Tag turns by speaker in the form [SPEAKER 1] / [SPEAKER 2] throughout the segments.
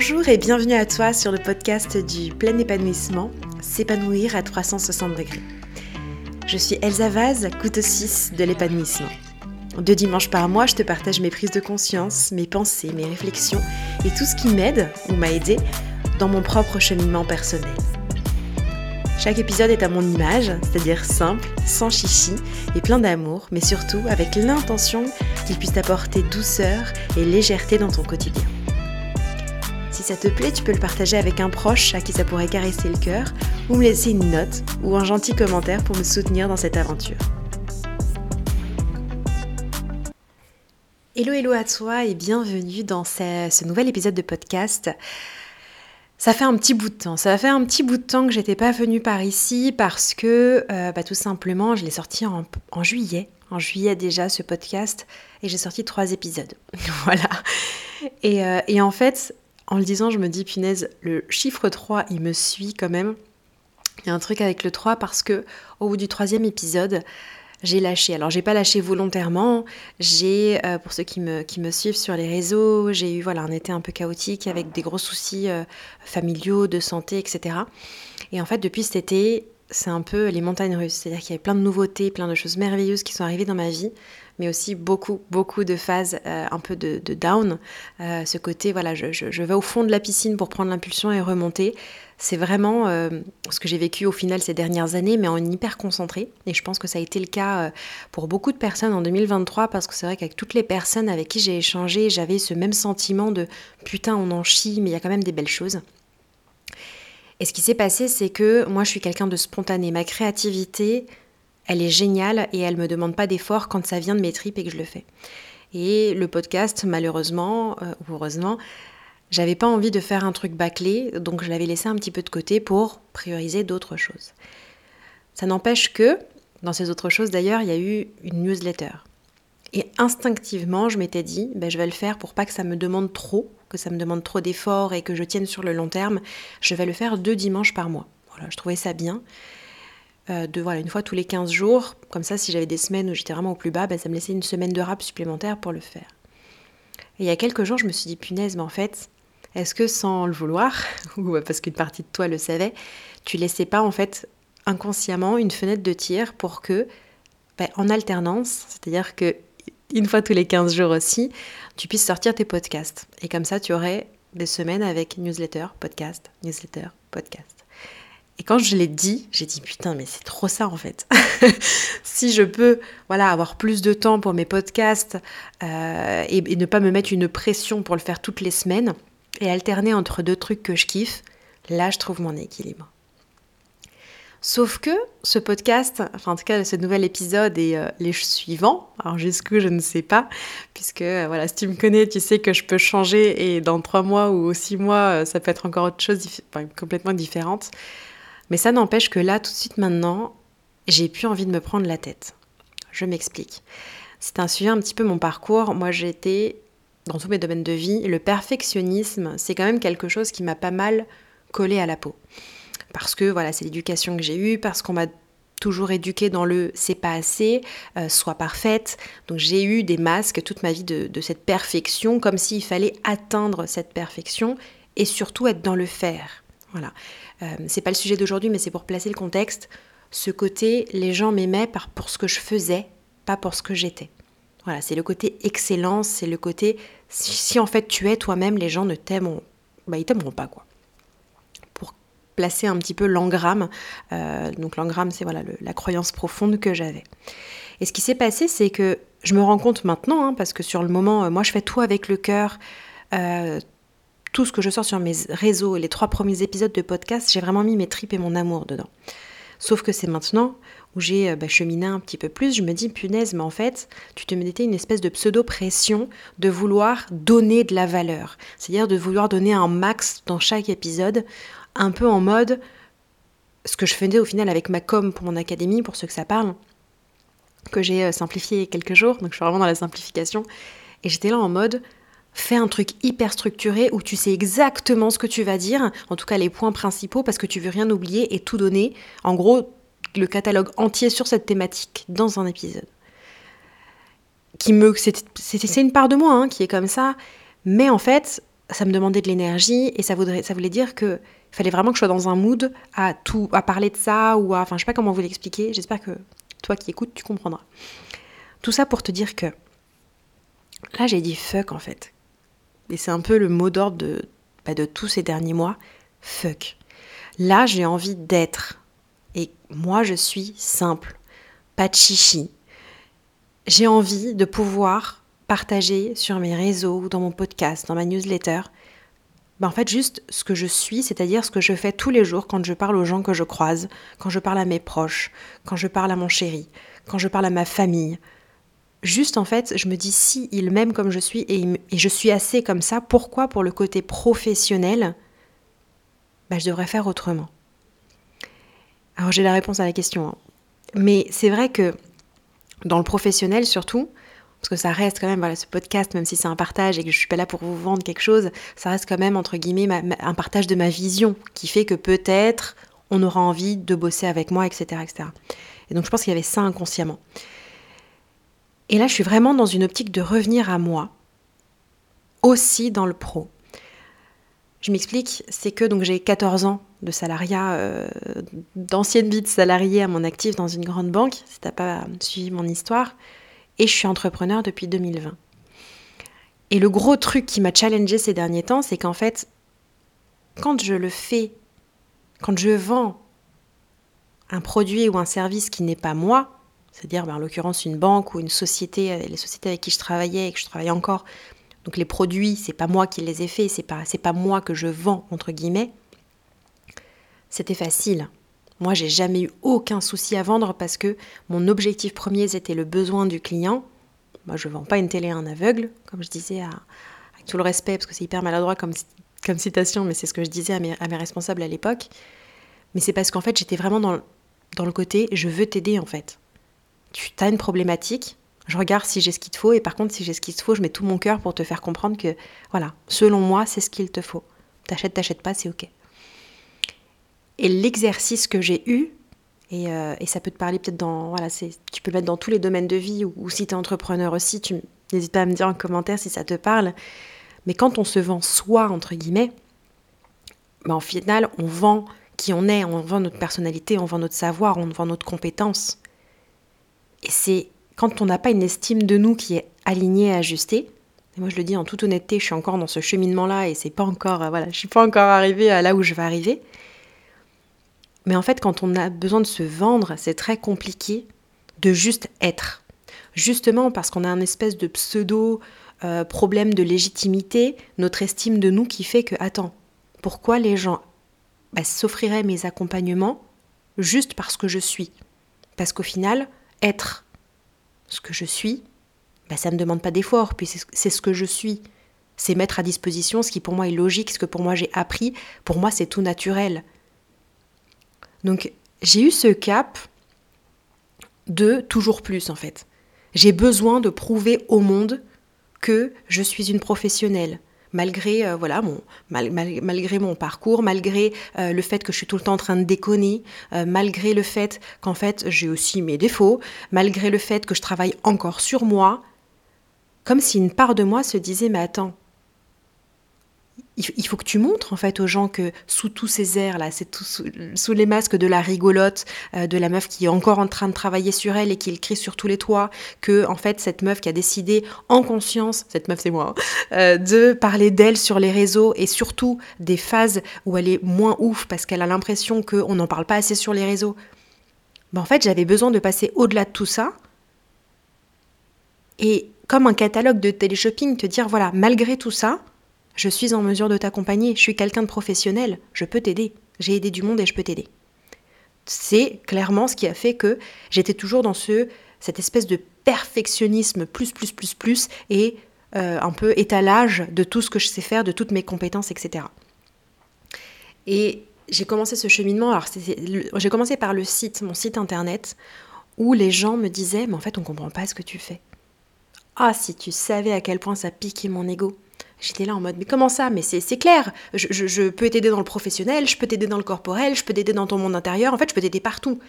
[SPEAKER 1] Bonjour et bienvenue à toi sur le podcast du plein épanouissement, s'épanouir à 360 degrés. Je suis Elsa Vaz, couteau 6 de l'épanouissement. Deux dimanches par mois, je te partage mes prises de conscience, mes pensées, mes réflexions et tout ce qui m'aide ou m'a aidé dans mon propre cheminement personnel. Chaque épisode est à mon image, c'est-à-dire simple, sans chichi et plein d'amour, mais surtout avec l'intention qu'il puisse t'apporter douceur et légèreté dans ton quotidien. Si ça te plaît, tu peux le partager avec un proche à qui ça pourrait caresser le cœur, ou me laisser une note ou un gentil commentaire pour me soutenir dans cette aventure. Hello hello à toi et bienvenue dans ce, nouvel épisode de podcast. Ça fait un petit bout de temps. Ça fait un petit bout de temps que j'étais pas venue par ici parce que, euh, bah, tout simplement, je l'ai sorti en, juillet. En juillet déjà, ce podcast. Et j'ai sorti trois épisodes. voilà. Euh, et, en fait, en le disant, je me dis, punaise, le chiffre 3, il me suit quand même. Il y a un truc avec le 3 parce que au bout du troisième épisode, j'ai lâché. Alors j'ai pas lâché volontairement. J'ai, euh, pour ceux qui me, qui me suivent sur les réseaux, j'ai eu voilà un été un peu chaotique avec des gros soucis euh, familiaux, de santé, etc. Et en fait depuis cet été, c'est un peu les montagnes russes. C'est-à-dire qu'il y a plein de nouveautés, plein de choses merveilleuses qui sont arrivées dans ma vie mais aussi beaucoup, beaucoup de phases euh, un peu de, down. Euh, ce côté, voilà, je, vais au fond de la piscine pour prendre l'impulsion et remonter. C'est vraiment euh, ce que j'ai vécu au final ces dernières années, mais en hyper concentré. Et je pense que ça a été le cas pour beaucoup de personnes en 2023, parce que c'est vrai qu'avec toutes les personnes avec qui j'ai échangé, j'avais ce même sentiment de putain, on en chie, mais il y a quand même des belles choses. Et ce qui s'est passé, c'est que moi, je suis quelqu'un de spontané. Ma créativité, elle est géniale et elle me demande pas d'effort quand ça vient de mes tripes et que je le fais. Et le podcast, malheureusement euh, heureusement, j'avais pas envie de faire un truc bâclé, donc je l'avais laissé un petit peu de côté pour prioriser d'autres choses. Ça n'empêche que, dans ces autres choses d'ailleurs, il y a eu une newsletter. Et instinctivement, je m'étais dit, ben, je vais le faire pour pas que ça me demande trop, que ça me demande trop d'efforts et que je tienne sur le long terme. Je vais le faire deux dimanches par mois. Voilà, je trouvais ça bien. Euh, de voilà, une fois tous les 15 jours. Comme ça, si j'avais des semaines où j'étais vraiment au plus bas, ben, ça me laissait une semaine de rap supplémentaire pour le faire. Et il y a quelques jours, je me suis dit, punaise, mais en fait, est-ce que sans le vouloir, ou parce qu'une partie de toi le savait, tu laissais pas en fait inconsciemment une fenêtre de tir pour que, ben, en alternance, c'est-à-dire que une fois tous les 15 jours aussi, tu puisses sortir tes podcasts. Et comme ça, tu aurais des semaines avec newsletter, podcast, newsletter, podcast. Et quand je l'ai dit, j'ai dit putain, mais c'est trop ça en fait. si je peux, voilà, avoir plus de temps pour mes podcasts euh, et, ne pas me mettre une pression pour le faire toutes les semaines et alterner entre deux trucs que je kiffe, là je trouve mon équilibre. Sauf que ce podcast, enfin en tout cas ce nouvel épisode et euh, les suivants, alors jusqu'où je ne sais pas, puisque euh, voilà, si tu me connais, tu sais que je peux changer et dans trois mois ou six mois, ça peut être encore autre chose complètement différente. Mais ça n'empêche que là, tout de suite maintenant, j'ai plus envie de me prendre la tête. Je m'explique. C'est un sujet un petit peu mon parcours. Moi, j'ai été dans tous mes domaines de vie. Le perfectionnisme, c'est quand même quelque chose qui m'a pas mal collé à la peau. Parce que voilà, c'est l'éducation que j'ai eue, parce qu'on m'a toujours éduqué dans le c'est pas assez, euh, soit parfaite. Donc j'ai eu des masques toute ma vie de, de cette perfection, comme s'il fallait atteindre cette perfection et surtout être dans le faire. Voilà. Euh, c'est pas le sujet d'aujourd'hui, mais c'est pour placer le contexte. Ce côté, les gens m'aimaient pour ce que je faisais, pas pour ce que j'étais. Voilà, c'est le côté excellence, c'est le côté si, en fait tu es toi-même, les gens ne t'aimeront, bah ils t'aimeront pas quoi. Pour placer un petit peu l'engramme, euh, donc l'engramme c'est voilà la croyance profonde que j'avais. Et ce qui s'est passé, c'est que je me rends compte maintenant, hein, parce que sur le moment, euh, moi je fais tout avec le cœur. Euh, tout ce que je sors sur mes réseaux, les trois premiers épisodes de podcast, j'ai vraiment mis mes tripes et mon amour dedans. Sauf que c'est maintenant où j'ai euh, bah, cheminé un petit peu plus, je me dis, punaise, mais en fait, tu te mettais une espèce de pseudo-pression de vouloir donner de la valeur. C'est-à-dire de vouloir donner un max dans chaque épisode, un peu en mode ce que je faisais au final avec ma com pour mon académie, pour ceux que ça parle, que j'ai euh, simplifié quelques jours, donc je suis vraiment dans la simplification. Et j'étais là en mode, fais un truc hyper structuré où tu sais exactement ce que tu vas dire, en tout cas les points principaux, parce que tu veux rien oublier et tout donner. En gros, le catalogue entier sur cette thématique dans un épisode. Qui me, c'est une part de moi hein, qui est comme ça, mais en fait, ça me demandait de l'énergie et ça, voulait dire que fallait vraiment que je sois dans un mood à tout, à parler de ça ou à, enfin, je sais pas comment vous l'expliquer. J'espère que toi qui écoutes, tu comprendras. Tout ça pour te dire que là, j'ai dit fuck en fait. Et c'est un peu le mot d'ordre de, bah, de tous ces derniers mois. Fuck. Là, j'ai envie d'être. Et moi, je suis simple. Pas de chichi. J'ai envie de pouvoir partager sur mes réseaux, dans mon podcast, dans ma newsletter, ben en fait juste ce que je suis, c'est-à-dire ce que je fais tous les jours quand je parle aux gens que je croise, quand je parle à mes proches, quand je parle à mon chéri, quand je parle à ma famille. Juste en fait, je me dis si il m'aime comme je suis et, je suis assez comme ça, pourquoi pour le côté professionnel, ben je devrais faire autrement? Alors j'ai la réponse à la question, hein. mais c'est vrai que dans le professionnel surtout, parce que ça reste quand même, voilà, ce podcast, même si c'est un partage et que je suis pas là pour vous vendre quelque chose, ça reste quand même, entre guillemets, un partage de ma vision qui fait que peut-être on aura envie de bosser avec moi, etc. etc. Et donc je pense qu'il y avait ça inconsciemment. Et là, je suis vraiment dans une optique de revenir à moi, aussi dans le pro. Je m'explique, c'est que donc j'ai 14 ans de salariat, euh, d'ancienne vie de salarié à mon actif dans une grande banque, si t'as pas suivi mon histoire et je suis entrepreneur depuis 2020. Et le gros truc qui m'a challengé ces derniers temps, c'est qu'en fait, quand je le fais, quand je vends un produit ou un service qui n'est pas moi, c'est-à-dire ben, en l'occurrence une banque ou une société, euh, les sociétés avec qui je travaillais et que je travaille encore, donc les produits, c'est pas moi qui les ai faits, c'est pas, pas moi que je vends, entre guillemets, c'était facile. Moi, j'ai jamais eu aucun souci à vendre parce que mon objectif premier, c'était le besoin du client. Moi, je ne vends pas une télé à un aveugle, comme je disais, à, avec tout le respect, parce que c'est hyper maladroit comme, comme citation, mais c'est ce que je disais à mes, à mes responsables à l'époque. Mais c'est parce qu'en fait, j'étais vraiment dans, dans le côté, je veux t'aider en fait. Tu as une problématique, je regarde si j'ai ce qu'il te faut, et par contre, si j'ai ce qu'il te faut, je mets tout mon cœur pour te faire comprendre que, voilà, selon moi, c'est ce qu'il te faut. T'achètes, t'achètes pas, c'est ok. Et l'exercice que j'ai eu, et, euh, ça peut te parler peut-être dans. Voilà, tu peux le mettre dans tous les domaines de vie, ou, si tu es entrepreneur aussi, tu n'hésite pas à me dire en commentaire si ça te parle. Mais quand on se vend soi, entre guillemets, ben, au final, on vend qui on est, on vend notre personnalité, on vend notre savoir, on vend notre compétence. Et c'est quand on n'a pas une estime de nous qui est alignée et ajustée, et moi je le dis en toute honnêteté, je suis encore dans ce cheminement-là et c'est pas encore, euh, voilà, je suis pas encore arrivée à là où je vais arriver. Mais en fait, quand on a besoin de se vendre, c'est très compliqué de juste être. Justement parce qu'on a un espèce de pseudo euh, de légitimité, notre estime de nous qui fait que, attends, pourquoi les gens bah, s'offriraient mes accompagnements juste parce que je suis? Parce qu'au final, être ce que je suis, bah, ça ne demande pas d'effort, puis c'est ce que je suis. C'est mettre à disposition ce qui pour moi est logique, ce que pour moi j'ai appris. Pour moi, c'est tout naturel. Donc j'ai eu ce cap de toujours plus en fait. J'ai besoin de prouver au monde que je suis une professionnelle, malgré euh, mon malgré mon parcours, malgré euh, le fait que je suis tout le temps en train de déconner, euh, malgré le fait qu'en fait j'ai aussi mes défauts, malgré le fait que je travaille encore sur moi, comme si une part de moi se disait mais attends, il faut que tu montres en fait aux gens que sous tous ces airs là, c'est tout sous, les masques de la rigolote, euh, de la meuf qui est encore en train de travailler sur elle et qui le crie sur tous les toits, que en fait cette meuf qui a décidé en conscience, cette meuf c'est moi, hein, euh, de parler d'elle sur les réseaux et surtout des phases où elle est moins ouf parce qu'elle a l'impression qu'on n'en parle pas assez sur les réseaux. Ben, en fait j'avais besoin de passer au-delà de tout ça et comme un catalogue de téléshopping te dire voilà malgré tout ça je suis en mesure de t'accompagner, je suis quelqu'un de professionnel, je peux t'aider, j'ai aidé du monde et je peux t'aider. C'est clairement ce qui a fait que j'étais toujours dans ce, cette espèce de perfectionnisme plus, plus, plus, plus, et euh, un peu étalage de tout ce que je sais faire, de toutes mes compétences, etc. Et j'ai commencé ce cheminement, alors j'ai commencé par le site, mon site internet, où les gens me disaient, mais en fait on comprend pas ce que tu fais. Ah, si tu savais à quel point ça piquait mon ego. J'étais là en mode, mais comment ça? Mais c'est clair, je, peux t'aider dans le professionnel, je peux t'aider dans le corporel, je peux t'aider dans ton monde intérieur, en fait, je peux t'aider partout.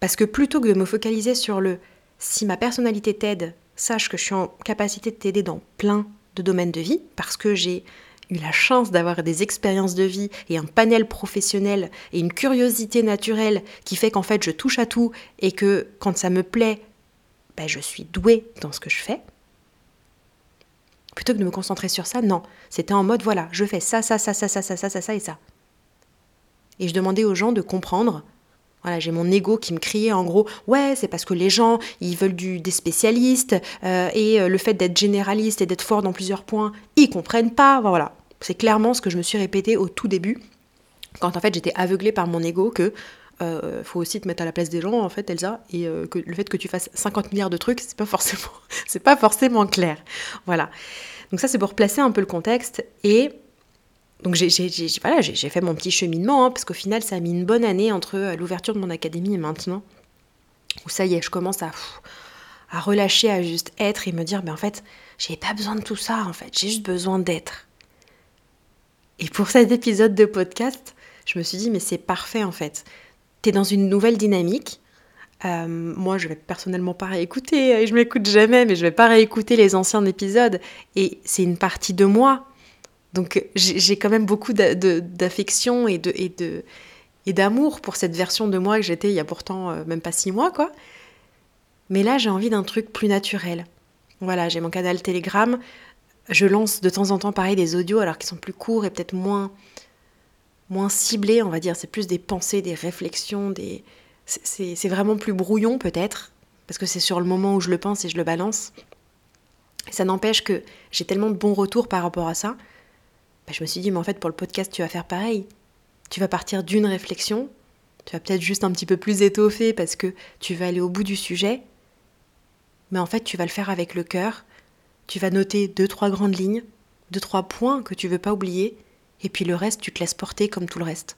[SPEAKER 1] Parce que plutôt que de me focaliser sur le si ma personnalité t'aide, sache que je suis en capacité de t'aider dans plein de domaines de vie, parce que j'ai eu la chance d'avoir des expériences de vie et un panel professionnel et une curiosité naturelle qui fait qu'en fait je touche à tout et que quand ça me plaît, ben, je suis douée dans ce que je fais. Plutôt que de me concentrer sur ça, non. C'était en mode voilà, je fais ça, ça, ça, ça, ça, ça, ça, ça, ça et ça. Et je demandais aux gens de comprendre. Voilà, j'ai mon ego qui me criait en gros, ouais, c'est parce que les gens, ils veulent du, des spécialistes, euh, et euh, le fait d'être généraliste et d'être fort dans plusieurs points, ils comprennent pas. Voilà, c'est clairement ce que je me suis répété au tout début, quand en fait j'étais aveuglée par mon ego que euh, faut aussi te mettre à la place des gens en fait Elsa. Et euh, que le fait que tu fasses 50 milliards de trucs c'est pas forcément c'est pas forcément clair. Voilà. Donc ça c'est pour placer un peu le contexte. Et donc j'ai voilà, fait mon petit cheminement hein, parce qu'au final ça a mis une bonne année entre euh, l'ouverture de mon académie et maintenant où ça y est je commence à à relâcher à juste être et me dire ben en fait j'ai pas besoin de tout ça en fait. J'ai juste besoin d'être. Et pour cet épisode de podcast je me suis dit mais c'est parfait en fait dans une nouvelle dynamique. Euh, moi, je vais personnellement pas réécouter, et je m'écoute jamais, mais je vais pas réécouter les anciens épisodes. Et c'est une partie de moi. Donc j'ai quand même beaucoup d'affection et de et d'amour pour cette version de moi que j'étais il y a pourtant euh, même pas six mois, quoi. Mais là, j'ai envie d'un truc plus naturel. Voilà, j'ai mon canal Telegram. Je lance de temps en temps, pareil, des audios, alors qu'ils sont plus courts et peut-être moins, moins ciblé, on va dire. C'est plus des pensées, des réflexions, des... c'est vraiment plus brouillon peut-être, parce que c'est sur le moment où je le pense et je le balance. Ça n'empêche que j'ai tellement de bons retours par rapport à ça. Bah, je me suis dit, mais en fait, pour le podcast, tu vas faire pareil. Tu vas partir d'une réflexion, tu vas peut-être juste un petit peu plus étoffer parce que tu vas aller au bout du sujet, mais en fait, tu vas le faire avec le cœur. Tu vas noter deux, trois grandes lignes, deux, trois points que tu veux pas oublier, et puis le reste, tu te laisses porter comme tout le reste.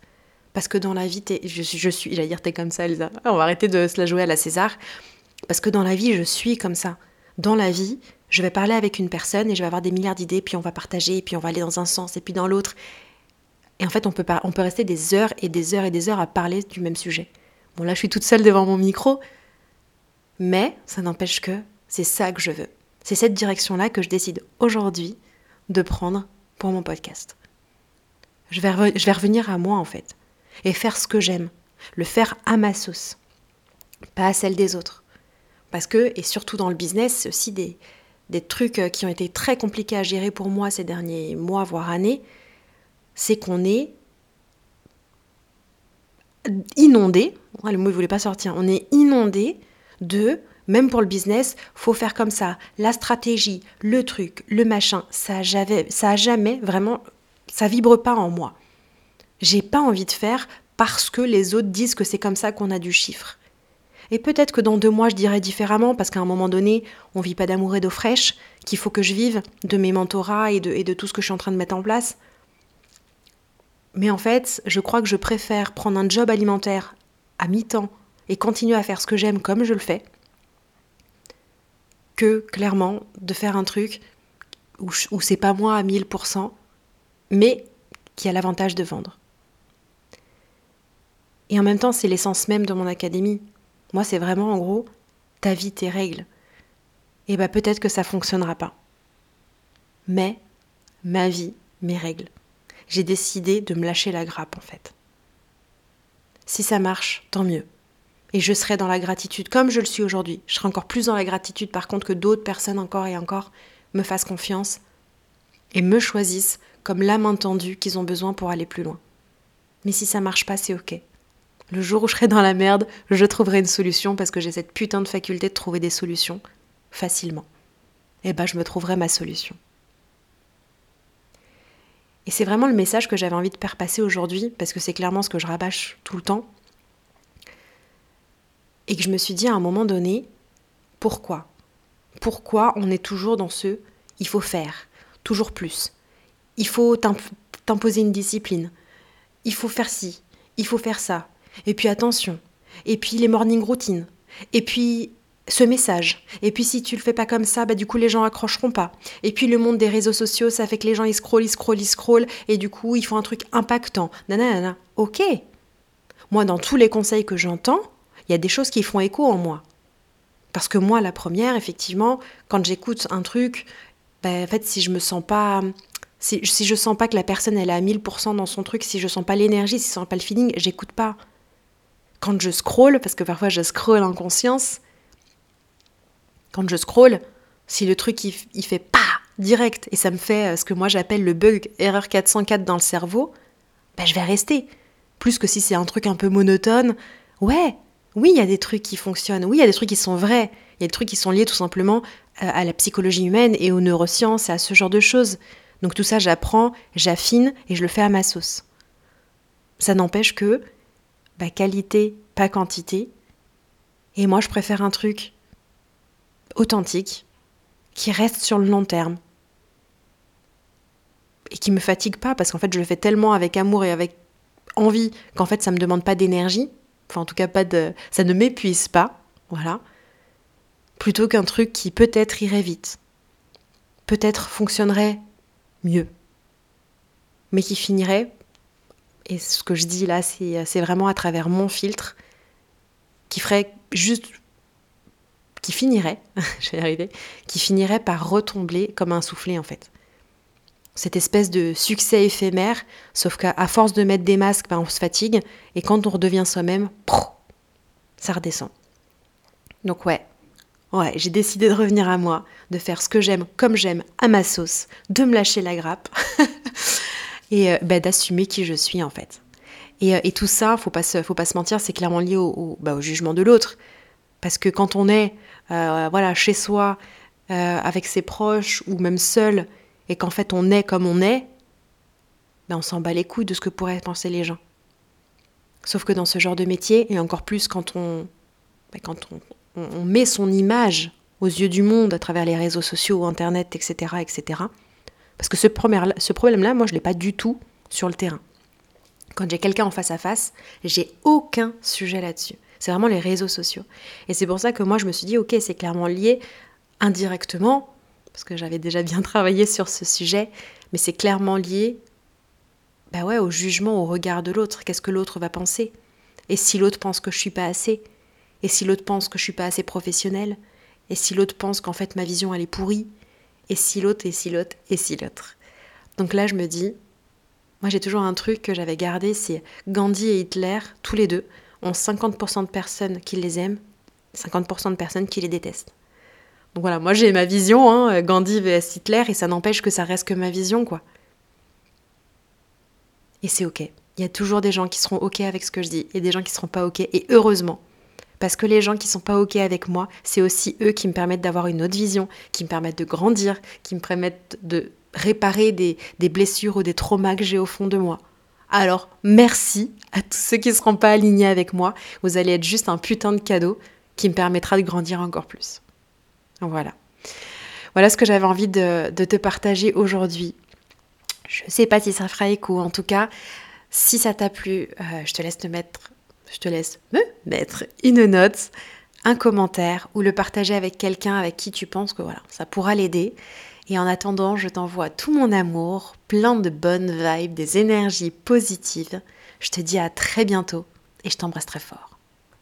[SPEAKER 1] Parce que dans la vie, je, suis, j'allais dire, t'es comme ça, Elsa. On va arrêter de se la jouer à la César. Parce que dans la vie, je suis comme ça. Dans la vie, je vais parler avec une personne et je vais avoir des milliards d'idées, puis on va partager, puis on va aller dans un sens et puis dans l'autre. Et en fait, on peut, on peut rester des heures et des heures et des heures à parler du même sujet. Bon, là, je suis toute seule devant mon micro, mais ça n'empêche que c'est ça que je veux. C'est cette direction-là que je décide aujourd'hui de prendre pour mon podcast. Je vais, revenir à moi en fait. Et faire ce que j'aime. Le faire à ma sauce. Pas à celle des autres. Parce que, et surtout dans le business, c'est aussi des, trucs euh, qui ont été très compliqués à gérer pour moi ces derniers mois, voire années, c'est qu'on est inondé, le mot ne voulait pas sortir, on est inondé de, même pour le business, faut faire comme ça, la stratégie, le truc, le machin, ça ça a jamais vraiment ça vibre pas en moi. J'ai pas envie de faire parce que les autres disent que c'est comme ça qu'on a du chiffre. Et peut-être que dans deux mois, je dirais différemment, parce qu'à un moment donné, on vit pas d'amour et d'eau fraîche, qu'il faut que je vive de mes mentorats et de, et de tout ce que je suis en train de mettre en place. Mais en fait, je crois que je préfère prendre un job alimentaire à mi-temps et continuer à faire ce que j'aime comme je le fais, que clairement de faire un truc où, où c'est pas moi à 1000%, mais qui a l'avantage de vendre. Et en même temps, c'est l'essence même de mon académie. Moi, c'est vraiment en gros ta vie, tes règles. Et bien peut-être que ça fonctionnera pas. Mais ma vie, mes règles. J'ai décidé de me lâcher la grappe en fait. Si ça marche, tant mieux. Et je serai dans la gratitude comme je le suis aujourd'hui. Je serai encore plus dans la gratitude par contre que d'autres personnes encore et encore me fassent confiance et me choisissent comme la main tendue qu'ils ont besoin pour aller plus loin. Mais si ça marche pas, c'est ok. Le jour où je serai dans la merde, je trouverai une solution parce que j'ai cette putain de faculté de trouver des solutions facilement. Et eh ben, je me trouverai ma solution. Et c'est vraiment le message que j'avais envie de faire passer aujourd'hui, parce que c'est clairement ce que je rabâche tout le temps. Et que je me suis dit à un moment donné, pourquoi? Pourquoi on est toujours dans ce il faut faire, toujours plus, il faut t'imposer une discipline, il faut faire ci, il faut faire ça, et puis attention, et puis les morning routines, et puis ce message, et puis si tu le fais pas comme ça, bah du coup les gens accrocheront pas, et puis le monde des réseaux sociaux, ça fait que les gens ils scrollent, ils scrollent, ils scrollent, et du coup ils font un truc impactant, nanana, ok. Moi dans tous les conseils que j'entends, il y a des choses qui font écho en moi. Parce que moi, la première, effectivement, quand j'écoute un truc, bah, en fait, si je me sens pas Si, je sens pas que la personne elle est à 1000% dans son truc, si je sens pas l'énergie, si je sens pas le feeling, j'écoute pas. Quand je scroll, parce que parfois je scroll en conscience, quand je scroll, si le truc il, il fait pas direct et ça me fait euh, ce que moi j'appelle le bug erreur 404 dans le cerveau, ben je vais rester. Plus que si c'est un truc un peu monotone. Ouais, oui, il y a des trucs qui fonctionnent. Oui, il y a des trucs qui sont vrais. Il y a des trucs qui sont liés tout simplement à la psychologie humaine et aux neurosciences et à ce genre de choses. Donc tout ça, j'apprends, j'affine et je le fais à ma sauce. Ça n'empêche que bah, qualité, pas quantité. Et moi, je préfère un truc authentique qui reste sur le long terme et qui me fatigue pas parce qu'en fait, je le fais tellement avec amour et avec envie qu'en fait, ça me demande pas d'énergie. Enfin, en tout cas, pas de, ça ne m'épuise pas. Voilà plutôt qu'un truc qui peut-être irait vite, peut-être fonctionnerait mieux, mais qui finirait, et ce que je dis là, c'est vraiment à travers mon filtre, qui ferait juste, qui finirait, je vais y arriver, qui finirait par retomber comme un soufflet en fait. Cette espèce de succès éphémère, sauf qu'à force de mettre des masques, ben, on se fatigue, et quand on redevient soi-même, ça redescend. Donc ouais, Ouais, j'ai décidé de revenir à moi, de faire ce que j'aime comme j'aime, à ma sauce, de me lâcher la grappe et euh, bah, d'assumer qui je suis en fait. Et, euh, et tout ça, faut pas faut pas se mentir, c'est clairement lié au, bah, au, jugement de l'autre. Parce que quand on est euh, voilà, chez soi, avec ses proches ou même seul, et qu'en fait on est comme on est, ben on s'en bat les couilles de ce que pourraient penser les gens. Sauf que dans ce genre de métier, et encore plus quand on, ben, quand on, on, met son image aux yeux du monde à travers les réseaux sociaux, Internet, etc. etc. Parce que ce problème-là, moi, je ne l'ai pas du tout sur le terrain. Quand j'ai quelqu'un en face à face, j'ai aucun sujet là-dessus. C'est vraiment les réseaux sociaux. Et c'est pour ça que moi, je me suis dit, ok, c'est clairement lié indirectement, parce que j'avais déjà bien travaillé sur ce sujet, mais c'est clairement lié bah ouais, au jugement, au regard de l'autre. Qu'est-ce que l'autre va penser? Et si l'autre pense que je suis pas assez? Et si l'autre pense que je suis pas assez professionnelle? Et si l'autre pense qu'en fait ma vision elle est pourrie? Et si l'autre, et si l'autre, et si l'autre? Donc là je me dis, moi j'ai toujours un truc que j'avais gardé, c'est Gandhi et Hitler, tous les deux, ont 50% de personnes qui les aiment, 50% de personnes qui les détestent. Donc voilà, moi j'ai ma vision, hein, Gandhi vs Hitler, et ça n'empêche que ça reste que ma vision, quoi. Et c'est ok. Il y a toujours des gens qui seront ok avec ce que je dis, et des gens qui seront pas ok, et heureusement. Parce que les gens qui sont pas OK avec moi, c'est aussi eux qui me permettent d'avoir une autre vision, qui me permettent de grandir, qui me permettent de réparer des, blessures ou des traumas que j'ai au fond de moi. Alors, merci à tous ceux qui ne seront pas alignés avec moi. Vous allez être juste un putain de cadeau qui me permettra de grandir encore plus. Voilà. Voilà ce que j'avais envie de, te partager aujourd'hui. Je ne sais pas si ça fera écho. En tout cas, si ça t'a plu, euh, je te laisse te mettre je te laisse me mettre une note, un commentaire ou le partager avec quelqu'un avec qui tu penses que voilà, ça pourra l'aider. Et en attendant, je t'envoie tout mon amour, plein de bonnes vibes, des énergies positives. Je te dis à très bientôt et je t'embrasse très fort.